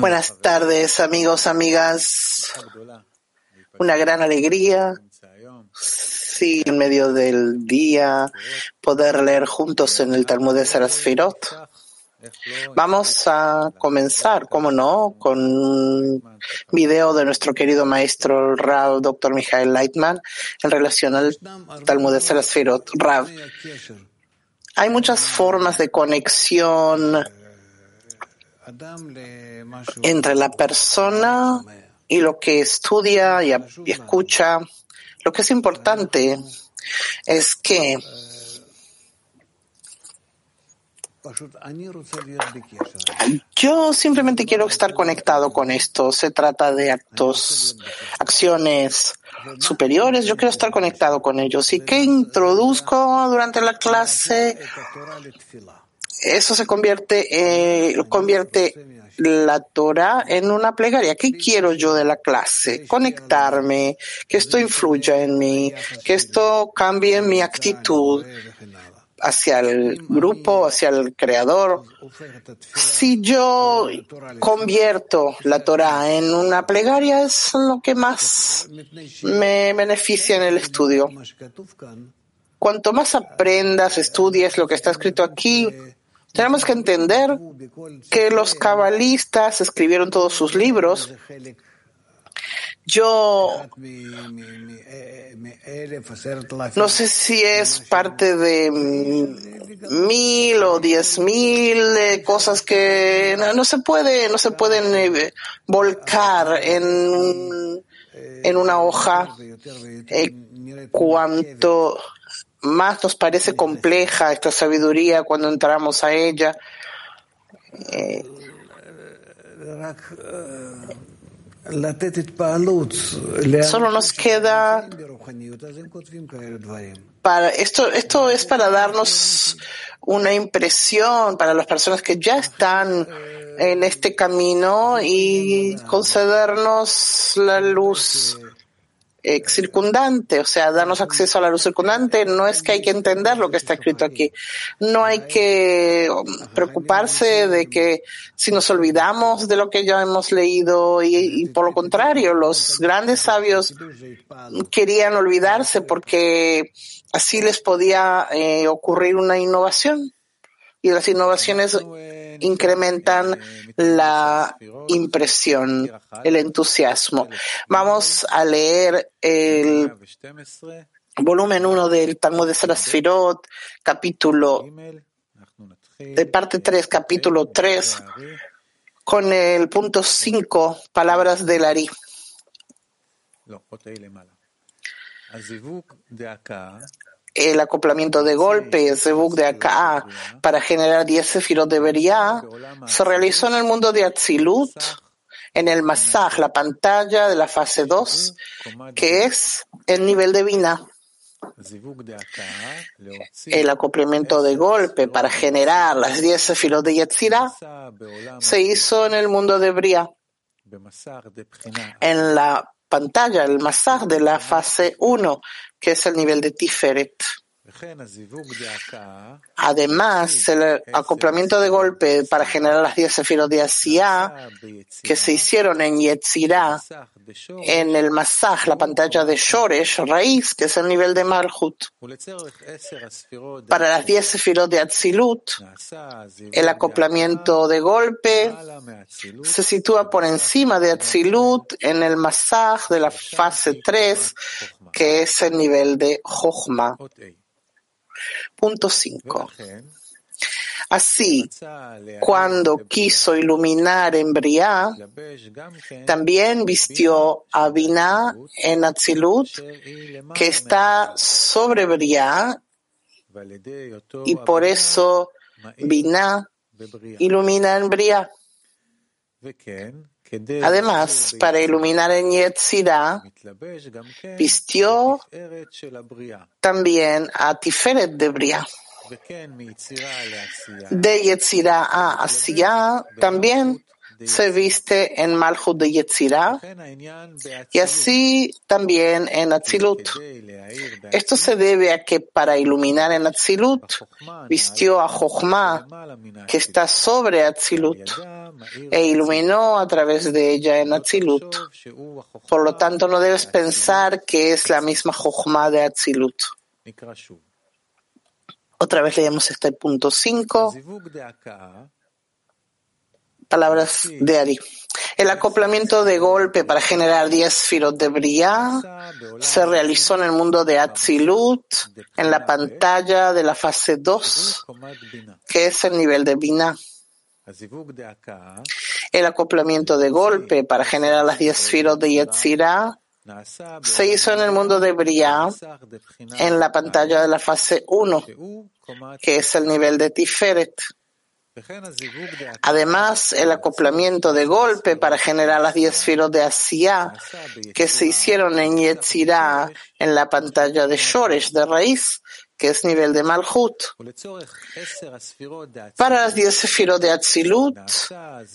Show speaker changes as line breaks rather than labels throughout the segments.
Buenas tardes, amigos, amigas. Una gran alegría, sí, en medio del día, poder leer juntos en el Talmud de Sarasfirot. Vamos a comenzar, como no, con un video de nuestro querido maestro Rav, Dr. Michael Leitman, en relación al Talmud de Sarasfirot. Rav, hay muchas formas de conexión entre la persona y lo que estudia y, escucha. Lo que es importante es que yo simplemente quiero estar conectado con esto. Se trata de actos, acciones superiores. Yo quiero estar conectado con ellos. ¿Y qué introduzco durante la clase? Eso se convierte, eh, convierte la Torah en una plegaria. ¿Qué quiero yo de la clase? Conectarme, que esto influya en mí, que esto cambie mi actitud hacia el grupo, hacia el creador. Si yo convierto la Torah en una plegaria, es lo que más me beneficia en el estudio. Cuanto más aprendas, estudies lo que está escrito aquí, tenemos que entender que los cabalistas escribieron todos sus libros. Yo no sé si es parte de mil o diez mil cosas que no, se puede, no se pueden eh, volcar en, en una hoja eh, cuanto más nos parece compleja esta sabiduría cuando entramos a ella. Eh, solo nos queda para esto esto es para darnos una impresión para las personas que ya están en este camino y concedernos la luz circundante, o sea, darnos acceso a la luz circundante, no es que hay que entender lo que está escrito aquí. No hay que um, preocuparse de que si nos olvidamos de lo que ya hemos leído y, por lo contrario, los grandes sabios querían olvidarse porque así les podía eh, ocurrir una innovación. Y las innovaciones incrementan la impresión, el entusiasmo. Vamos a leer el volumen 1 del Talmud de Sarasfirot, capítulo de parte 3, capítulo 3, con el punto 5, palabras del Ari el acoplamiento de golpes, de Buk de acá, para generar 10 sefirot de Beria, se realizó en el mundo de Atzilut, en el Masaj, la pantalla de la fase 2, que es el nivel de Vina. El acoplamiento de golpe para generar las 10 sefirot de Yetzirah se hizo en el mundo de Bria, en la pantalla, el Masaj de la fase 1, que es el nivel de Tiferet. Además, el acoplamiento de golpe para generar las 10 sefirot de Asia que se hicieron en Yetzirah, en el Masaj, la pantalla de Shoresh, raíz, que es el nivel de Malhut. Para las 10 sefirot de Atzilut, el acoplamiento de golpe se sitúa por encima de Atzilut en el Masaj de la fase 3, que es el nivel de Jochma. Punto 5. Así, cuando quiso iluminar en Briá, también vistió a Binah en Atzilut, que está sobre Briá, y por eso Binah ilumina en Briá. Además, para iluminar en Yetzirah, vistió también a Tiferet de Bria. De Yetzirah a Asiyah también se viste en Malchut de Yetzirah y así también en Atzilut. Esto se debe a que para iluminar en Atzilut vistió a Jochma, que está sobre Atzilut, e iluminó a través de ella en Atzilut. Por lo tanto, no debes pensar que es la misma Jochma de Atzilut. Otra vez leemos este punto 5 palabras de Ari. El acoplamiento de golpe para generar 10 firot de Briah se realizó en el mundo de Atzilut, en la pantalla de la fase 2, que es el nivel de Binah. El acoplamiento de golpe para generar las 10 firot de Yetzirah se hizo en el mundo de Briah, en la pantalla de la fase 1, que es el nivel de Tiferet. Además, el acoplamiento de golpe para generar las diez filos de Asiya que se hicieron en Yetzirah en la pantalla de Shoresh de raíz, que es nivel de Malhut. Para las diez filos de Atzilut,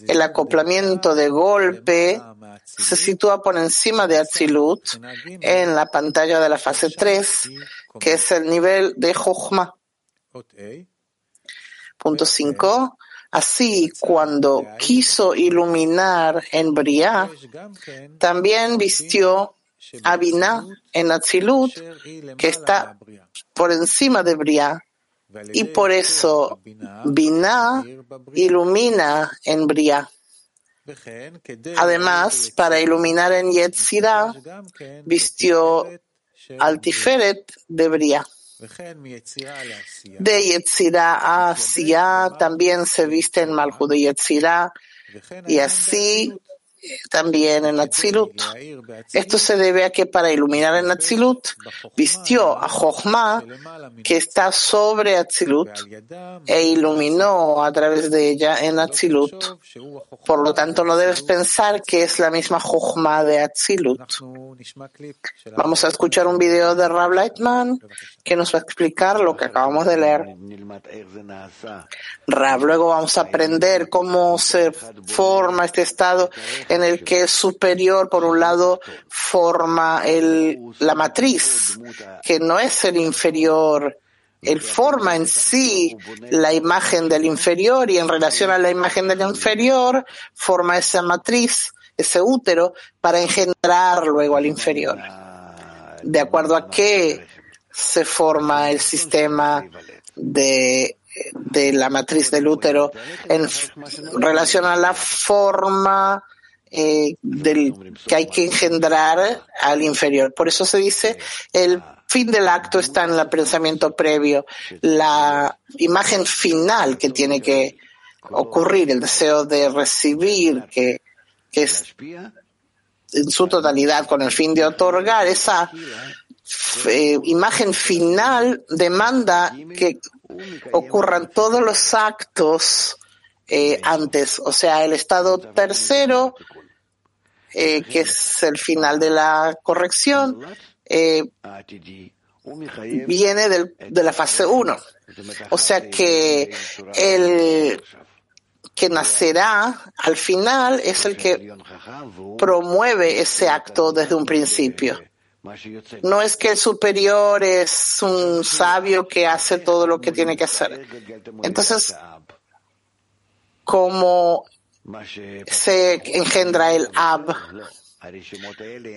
el acoplamiento de golpe se sitúa por encima de Atzilut en la pantalla de la fase 3, que es el nivel de Jochma. Punto 5. Así, cuando quiso iluminar en Briah, también vistió a Binah en Atzilut, que está por encima de Briah, y por eso Binah ilumina en Briah. Además, para iluminar en Yetzirah, vistió al Tiferet de Briah. De Yetzirah a también se viste en Malhud de Yetzirah y así también en Atzilut. Esto se debe a que para iluminar en Atzilut vistió a Jochma que está sobre Atzilut e iluminó a través de ella en Atzilut. Por lo tanto, no debes pensar que es la misma Jochma de Atzilut. Vamos a escuchar un video de Rab Lightman que nos va a explicar lo que acabamos de leer. Rab, luego vamos a aprender cómo se forma este estado en el que superior, por un lado, forma el, la matriz, que no es el inferior. Él forma en sí la imagen del inferior y en relación a la imagen del inferior forma esa matriz, ese útero, para engendrar luego al inferior. De acuerdo a qué se forma el sistema de de la matriz del útero en relación a la forma eh, del, que hay que engendrar al inferior. Por eso se dice el fin del acto está en el pensamiento previo, la imagen final que tiene que ocurrir, el deseo de recibir, que, que es en su totalidad con el fin de otorgar, esa eh, imagen final demanda que ocurran todos los actos eh, antes, o sea, el estado tercero eh, que es el final de la corrección, eh, viene del, de la fase 1. O sea que el que nacerá al final es el que promueve ese acto desde un principio. No es que el superior es un sabio que hace todo lo que tiene que hacer. Entonces, como se engendra el ab.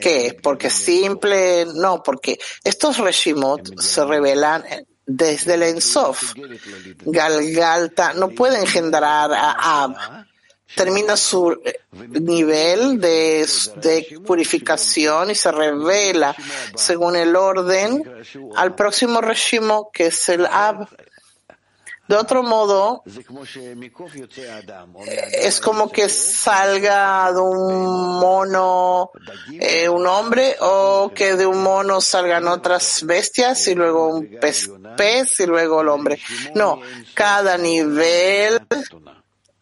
¿Qué? Porque simple, no, porque estos reshimot se revelan desde el Ensof. Galgalta no puede engendrar a Ab. Termina su nivel de, de, purificación y se revela según el orden al próximo reshimo que es el Ab. De otro modo, es como que salga de un mono eh, un hombre o que de un mono salgan otras bestias y luego un pez, pez y luego el hombre. No, cada nivel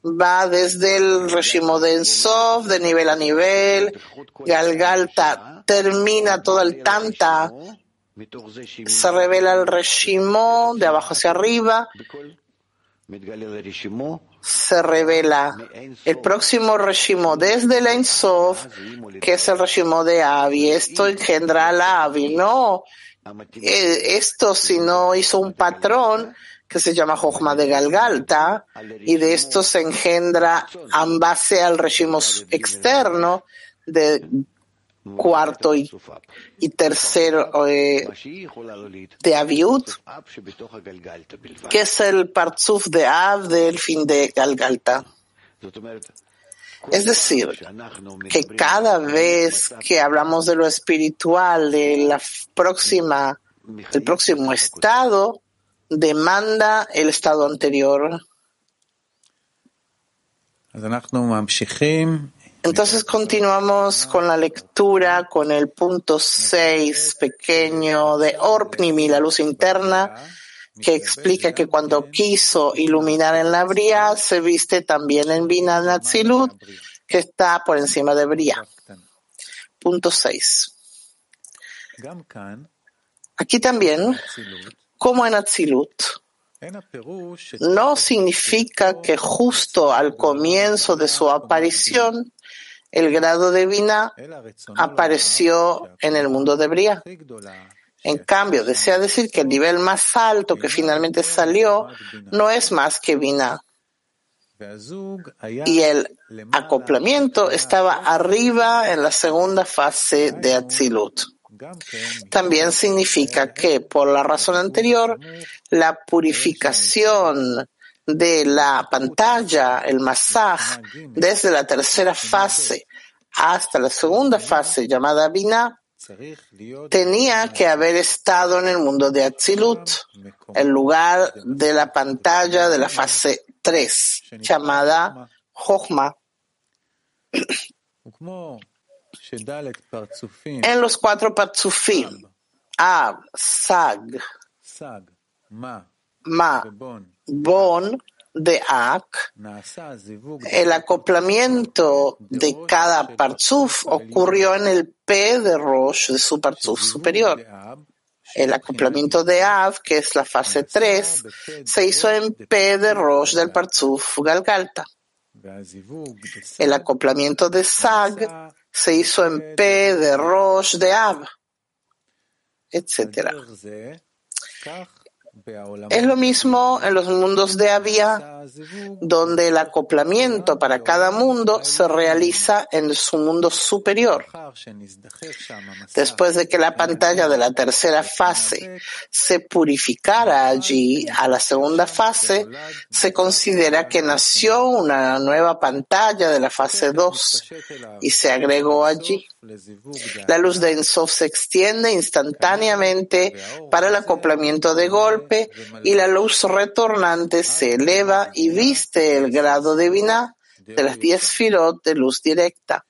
va desde el Reshimo de Ensof, de nivel a nivel, Galgalta termina todo el Tanta se revela el Reshimo de abajo hacia arriba, se revela el próximo Reshimo desde el Ein Sof, que es el Reshimo de Avi. Esto engendra a Avi, no eh, esto si no hizo un patrón que se llama Jochma de Galgalta, y de esto se engendra en base al régimen externo de cuarto y, tercero eh, de Aviut, que es el Partzuf de Av del fin de Galgalta. Es decir, que cada vez que hablamos de lo espiritual, de la próxima, del próximo estado, demanda el estado anterior. Entonces continuamos con la lectura con el punto 6 pequeño de Orpnimi, la luz interna, que explica que cuando quiso iluminar en la Bria, se viste también en Bina Natzilut, que está por encima de Bria. Punto 6. Aquí también como en Atzilut. No significa que justo al comienzo de su aparición el grado de Vina apareció en el mundo de Bria. En cambio, desea decir que el nivel más alto que finalmente salió no es más que Vina. Y el acoplamiento estaba arriba en la segunda fase de Atzilut. También significa que, por la razón anterior, la purificación de la pantalla, el masaj, desde la tercera fase hasta la segunda fase llamada Binah, tenía que haber estado en el mundo de Atzilut, el lugar de la pantalla de la fase 3, llamada Jochma. En los cuatro patzufim, Ab, Sag, Ma, Bon, de Ak, el acoplamiento de cada parzuf ocurrió en el P de Rosh de su parzuf superior. El acoplamiento de Av, que es la fase 3, se hizo en P de Rosh del parzuf Galgalta. El acoplamiento de Sag se hizo en P de Rosh de Av, etc. Es lo mismo en los mundos de Avia, donde el acoplamiento para cada mundo se realiza en su mundo superior. Después de que la pantalla de la tercera fase se purificara allí, a la segunda fase se considera que nació una nueva pantalla de la fase 2 y se agregó allí. La luz de Ensof se extiende instantáneamente para el acoplamiento de golpe y la luz retornante se eleva y viste el grado de Binah de las diez filot de luz directa.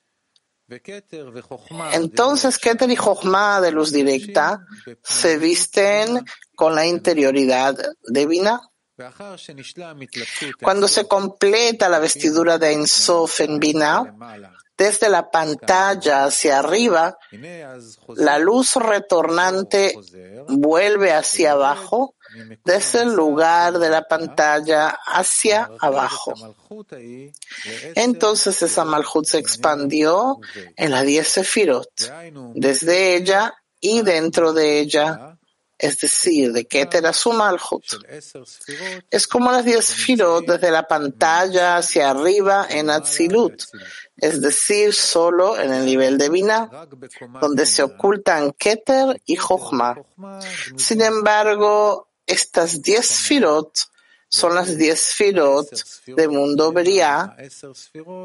Entonces Keter y Jochma de luz directa se visten con la interioridad de Binah. Cuando se completa la vestidura de Ensof en Binah, desde la pantalla hacia arriba, la luz retornante vuelve hacia abajo, desde el lugar de la pantalla hacia abajo. Entonces esa Malhut se expandió en la 10 Sefirot, desde ella y dentro de ella es decir, de Keter a su Malhut. Es como las 10 Sefirot desde la pantalla hacia arriba en Atzilut, es decir, solo en el nivel de Binah, donde se ocultan Keter y Jochma. Sin embargo, estas diez Firot son las diez Firot de mundo Beria,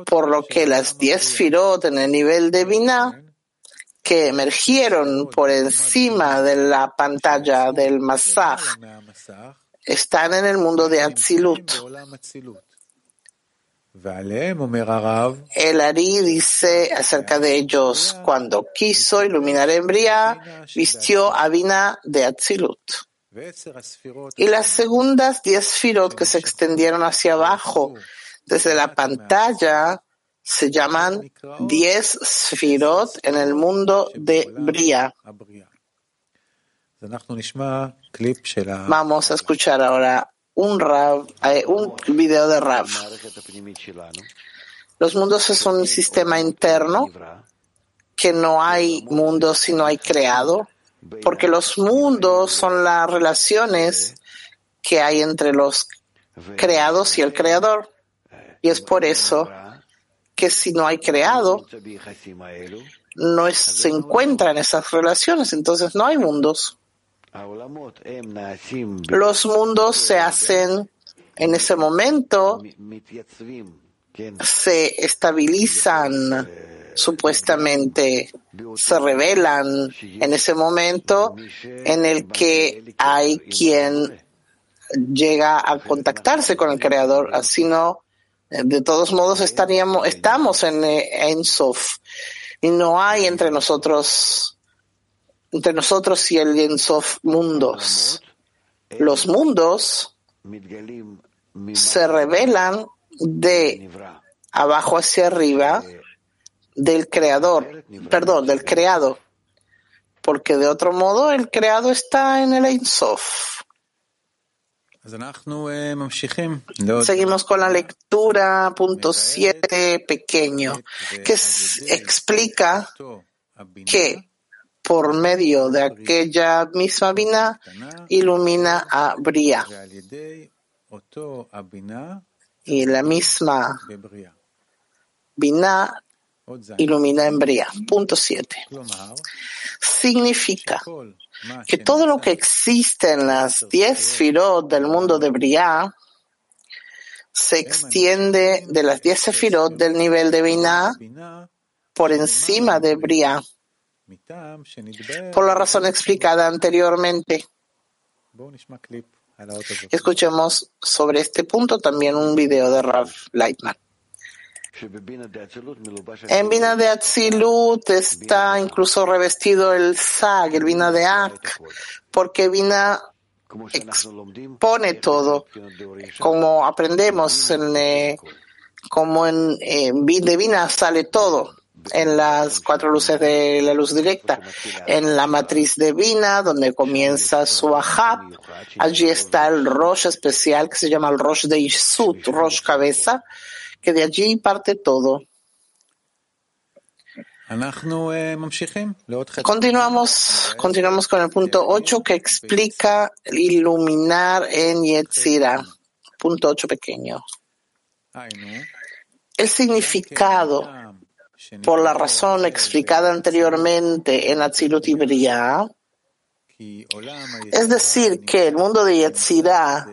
por lo que las diez Firot en el nivel de Binah que emergieron por encima de la pantalla del Masaj están en el mundo de Atzilut. El Ari dice acerca de ellos, cuando quiso iluminar en Bria, vistió a Vina de Atzilut. Y las segundas diez firot que se extendieron hacia abajo desde la pantalla se llaman diez sfirot en el mundo de Bria. Vamos a escuchar ahora un, Rav, eh, un video de Rav. Los mundos es un sistema interno que no hay mundo si no hay creado, porque los mundos son las relaciones que hay entre los creados y el creador. Y es por eso que si no hay creado, no se encuentran esas relaciones, entonces no hay mundos. Los mundos se hacen en ese momento, se estabilizan supuestamente, se revelan en ese momento en el que hay quien llega a contactarse con el creador, así no, de todos modos estaríamos, estamos en, en Sof y no hay entre nosotros entre nosotros y el Ensof mundos. Los mundos se revelan de abajo hacia arriba del creador, perdón, del creado, porque de otro modo el creado está en el Ensof. Seguimos con la lectura, punto 7, pequeño, que explica que por medio de aquella misma Bina ilumina a Bria. Y la misma Bina ilumina en Bria. Punto 7. Significa que todo lo que existe en las diez firot del mundo de Bria se extiende de las diez sefirot del nivel de Binah por encima de Bria por la razón explicada anteriormente. Escuchemos sobre este punto también un video de Rav Leitman. En Vina de Atzilut está incluso revestido el Sag, el Vina de Ak, porque Vina expone todo, como aprendemos, en, eh, como en, de Vina sale todo en las cuatro luces de la luz directa, en la matriz divina, donde comienza su ahab. Allí está el Rosh especial que se llama el Rosh de Isut, Rosh cabeza, que de allí parte todo. Continuamos, continuamos con el punto 8 que explica iluminar en Yetzira. Punto 8 pequeño. El significado por la razón explicada anteriormente en Atzilut y es decir, que el mundo de Yetzirah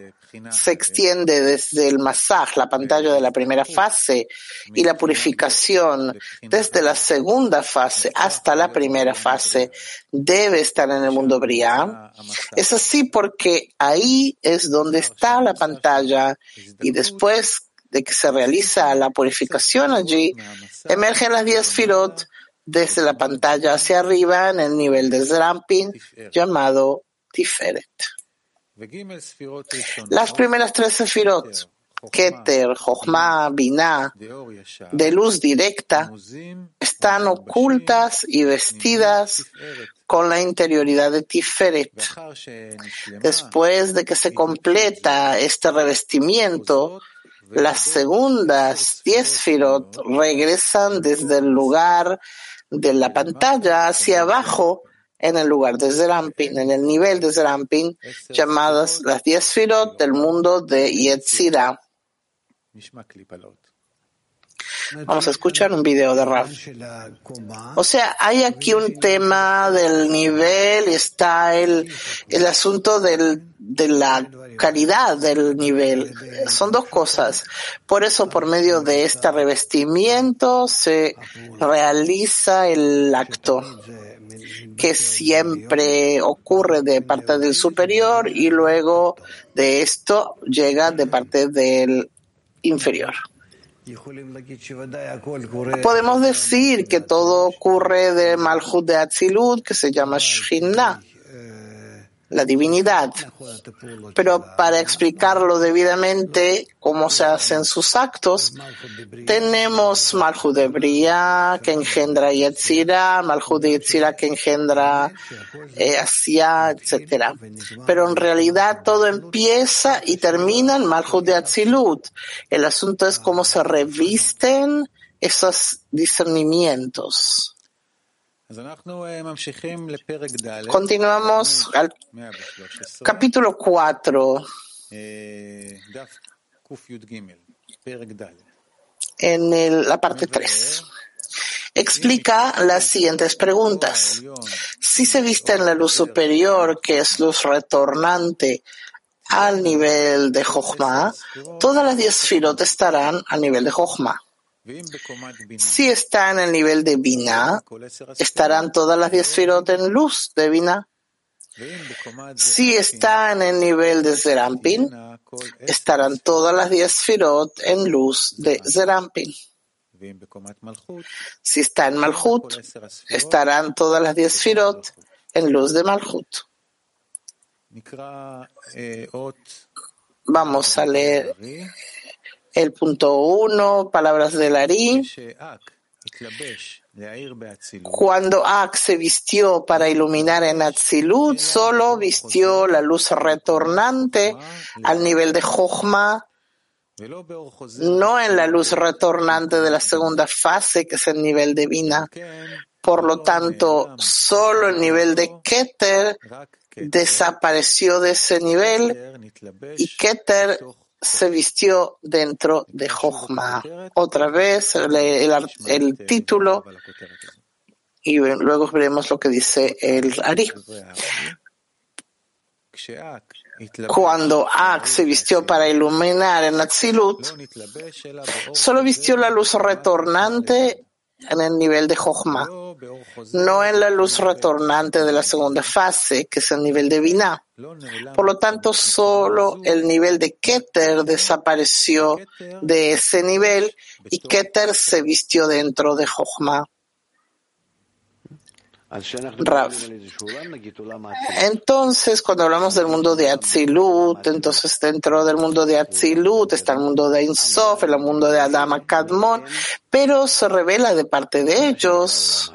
se extiende desde el masaj, la pantalla de la primera fase, y la purificación desde la segunda fase hasta la primera fase debe estar en el mundo Briah. Es así porque ahí es donde está la pantalla y después de que se realiza la purificación allí, emergen las 10 firot desde la pantalla hacia arriba en el nivel de Zrampin llamado Tiferet. Las primeras tres sefirot, Keter, Jochma, Binah, de luz directa, están ocultas y vestidas con la interioridad de Tiferet. Después de que se completa este revestimiento, las segundas diez firot regresan desde el lugar de la pantalla hacia abajo en el lugar de Zerampin, en el nivel de Zerampin, llamadas las diez firot del mundo de Yetzirah. Vamos a escuchar un video de Raf. O sea, hay aquí un tema del nivel, está el, el asunto del, de la calidad del nivel. Son dos cosas. Por eso, por medio de este revestimiento, se realiza el acto que siempre ocurre de parte del superior y luego de esto llega de parte del inferior. Podemos decir que todo ocurre de Malchut de Atzilut, que se llama Shina, la divinidad. Pero para explicarlo debidamente, cómo se hacen sus actos, tenemos Malhud que engendra Yetzira, Malhud que engendra eh, Asia, etc. Pero en realidad todo empieza y termina en Malhud de. El asunto es cómo se revisten esos discernimientos. Continuamos al capítulo 4. En el, la parte 3. Explica las siguientes preguntas. Si se viste en la luz superior, que es luz retornante al nivel de Jochma, todas las diez filot estarán al nivel de Jochma. Si está en el nivel de Bina, estarán todas las diez firot en luz de Bina. Si está en el nivel de Zerampin, estarán todas las diez firot en luz de Zerampin. Si está en Malhut, estarán todas las diez firot en luz de Malhut. Vamos a leer el punto uno, palabras de Lari. Cuando Ak se vistió para iluminar en Atzilut, solo vistió la luz retornante al nivel de Jochma, no en la luz retornante de la segunda fase, que es el nivel de Vina. Por lo tanto, solo el nivel de Keter desapareció de ese nivel y Keter se vistió dentro de Jochma. Otra vez el, el, título y luego veremos lo que dice el Ari. Cuando Ak se vistió para iluminar en Atzilut, solo vistió la luz retornante en el nivel de Jochma, no en la luz retornante de la segunda fase, que es el nivel de Binah. Por lo tanto, solo el nivel de Keter desapareció de ese nivel y Keter se vistió dentro de Jochma. Entonces, cuando hablamos del mundo de Atzilut, entonces dentro del mundo de Atzilut está el mundo de Insof, el mundo de Adama Kadmon, pero se revela de parte de ellos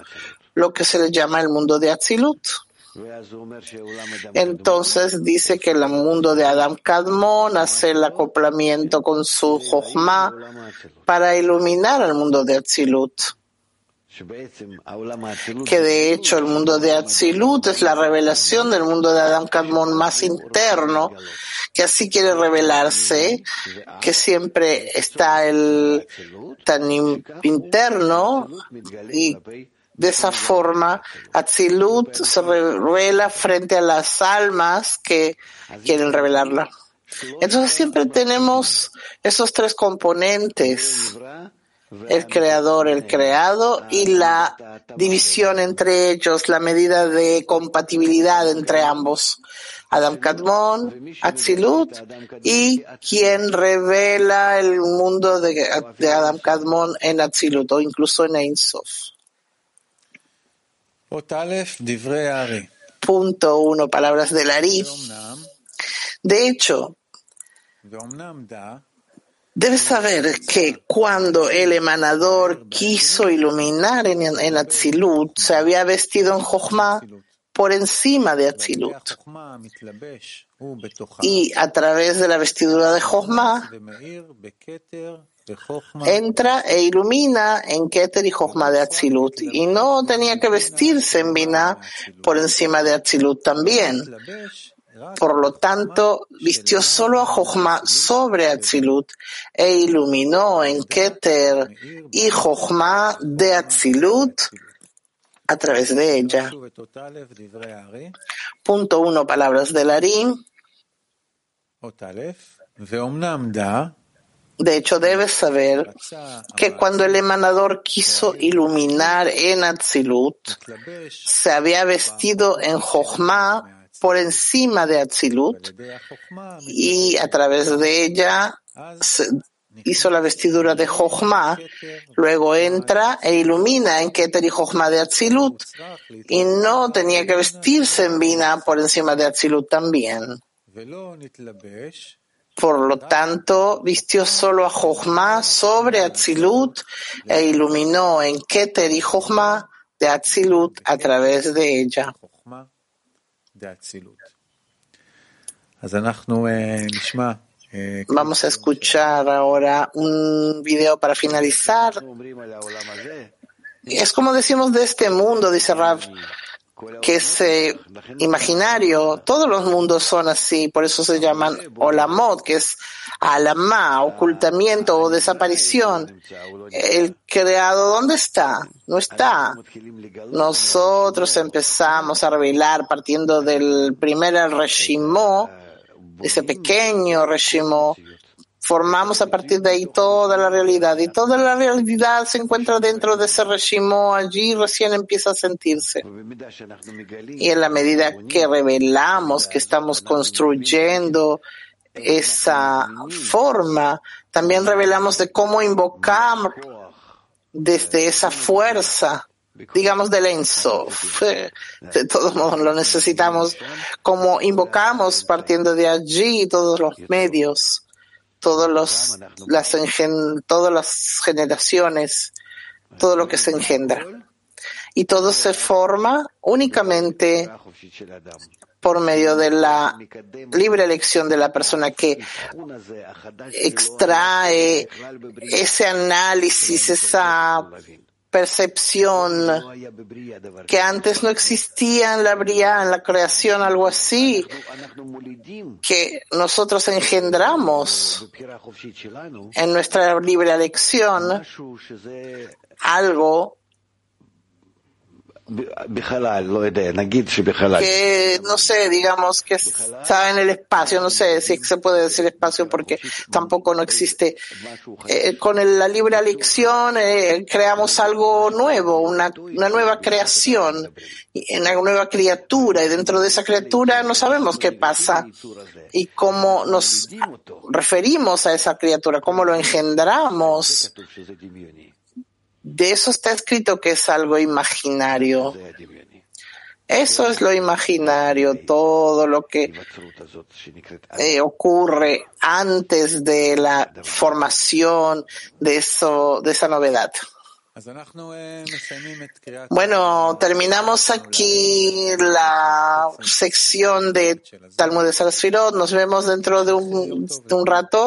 lo que se le llama el mundo de Atzilut. Entonces dice que el mundo de Adam Kadmon hace el acoplamiento con su Jochma para iluminar el mundo de Atzilut que de hecho el mundo de Atzilut es la revelación del mundo de Adam Kadmon más interno, que así quiere revelarse, que siempre está el tan interno y de esa forma Atzilut se revela frente a las almas que quieren revelarla. Entonces siempre tenemos esos tres componentes el creador, el creado y la división entre ellos, la medida de compatibilidad entre ambos. Adam Kadmon, Atzilut y quien revela el mundo de, Adam Kadmon en Atzilut o incluso en Ein Sof. Punto uno, palabras del Ari. De hecho, Debes saber que cuando el emanador quiso iluminar en, Atzilut, se había vestido en Jochma por encima de Atzilut. Y a través de la vestidura de Jochma, entra e ilumina en Keter y Jochma de Atzilut. Y no tenía que vestirse en Binah por encima de Atzilut también. Por lo tanto, vistió solo a Jochma sobre Atzilut e iluminó en Keter y Jochma de Atzilut a través de ella. Punto uno, palabras de Larín. De hecho, debes saber que cuando el emanador quiso iluminar en Atzilut, se había vestido en Jochma por encima de Atzilut y a través de ella hizo la vestidura de Jochma, luego entra e ilumina en Keter y Jochma de Atzilut, y no tenía que vestirse en Bina por encima de Atzilut también. Por lo tanto, vistió solo a Jochma sobre Atzilut e iluminó en Keter y Jochma de Atzilut a través de ella. Vamos a escuchar ahora un video para finalizar. Es como decimos de este mundo, dice Rav, que es eh, imaginario. Todos los mundos son así, por eso se llaman Olamot, que es Alamá, ocultamiento o desaparición. El creado, ¿dónde está? No está. Nosotros empezamos a revelar partiendo del primer Reshimó, ese pequeño Reshimó, formamos a partir de ahí toda la realidad y toda la realidad se encuentra dentro de ese régimen, allí recién empieza a sentirse. Y en la medida que revelamos que estamos construyendo esa forma, también revelamos de cómo invocar desde esa fuerza digamos del Ensof. De todos modos, lo necesitamos como invocamos partiendo de allí todos los medios todos los, las todas las generaciones, todo lo que se engendra. Y todo se forma únicamente por medio de la libre elección de la persona que extrae ese análisis, esa percepción que antes no existía en la bría, en la creación, algo así, que nosotros engendramos en nuestra libre elección, algo que no sé, digamos que está en el espacio, no sé si se puede decir espacio porque tampoco no existe. Eh, con la libre elección eh, creamos algo nuevo, una, una nueva creación, una nueva criatura y dentro de esa criatura no sabemos qué pasa y cómo nos referimos a esa criatura, cómo lo engendramos. De eso está escrito que es algo imaginario. Eso es lo imaginario, todo lo que eh, ocurre antes de la formación de eso, de esa novedad. Bueno, terminamos aquí la sección de Talmud de Sarasfirot. Nos vemos dentro de un, de un rato.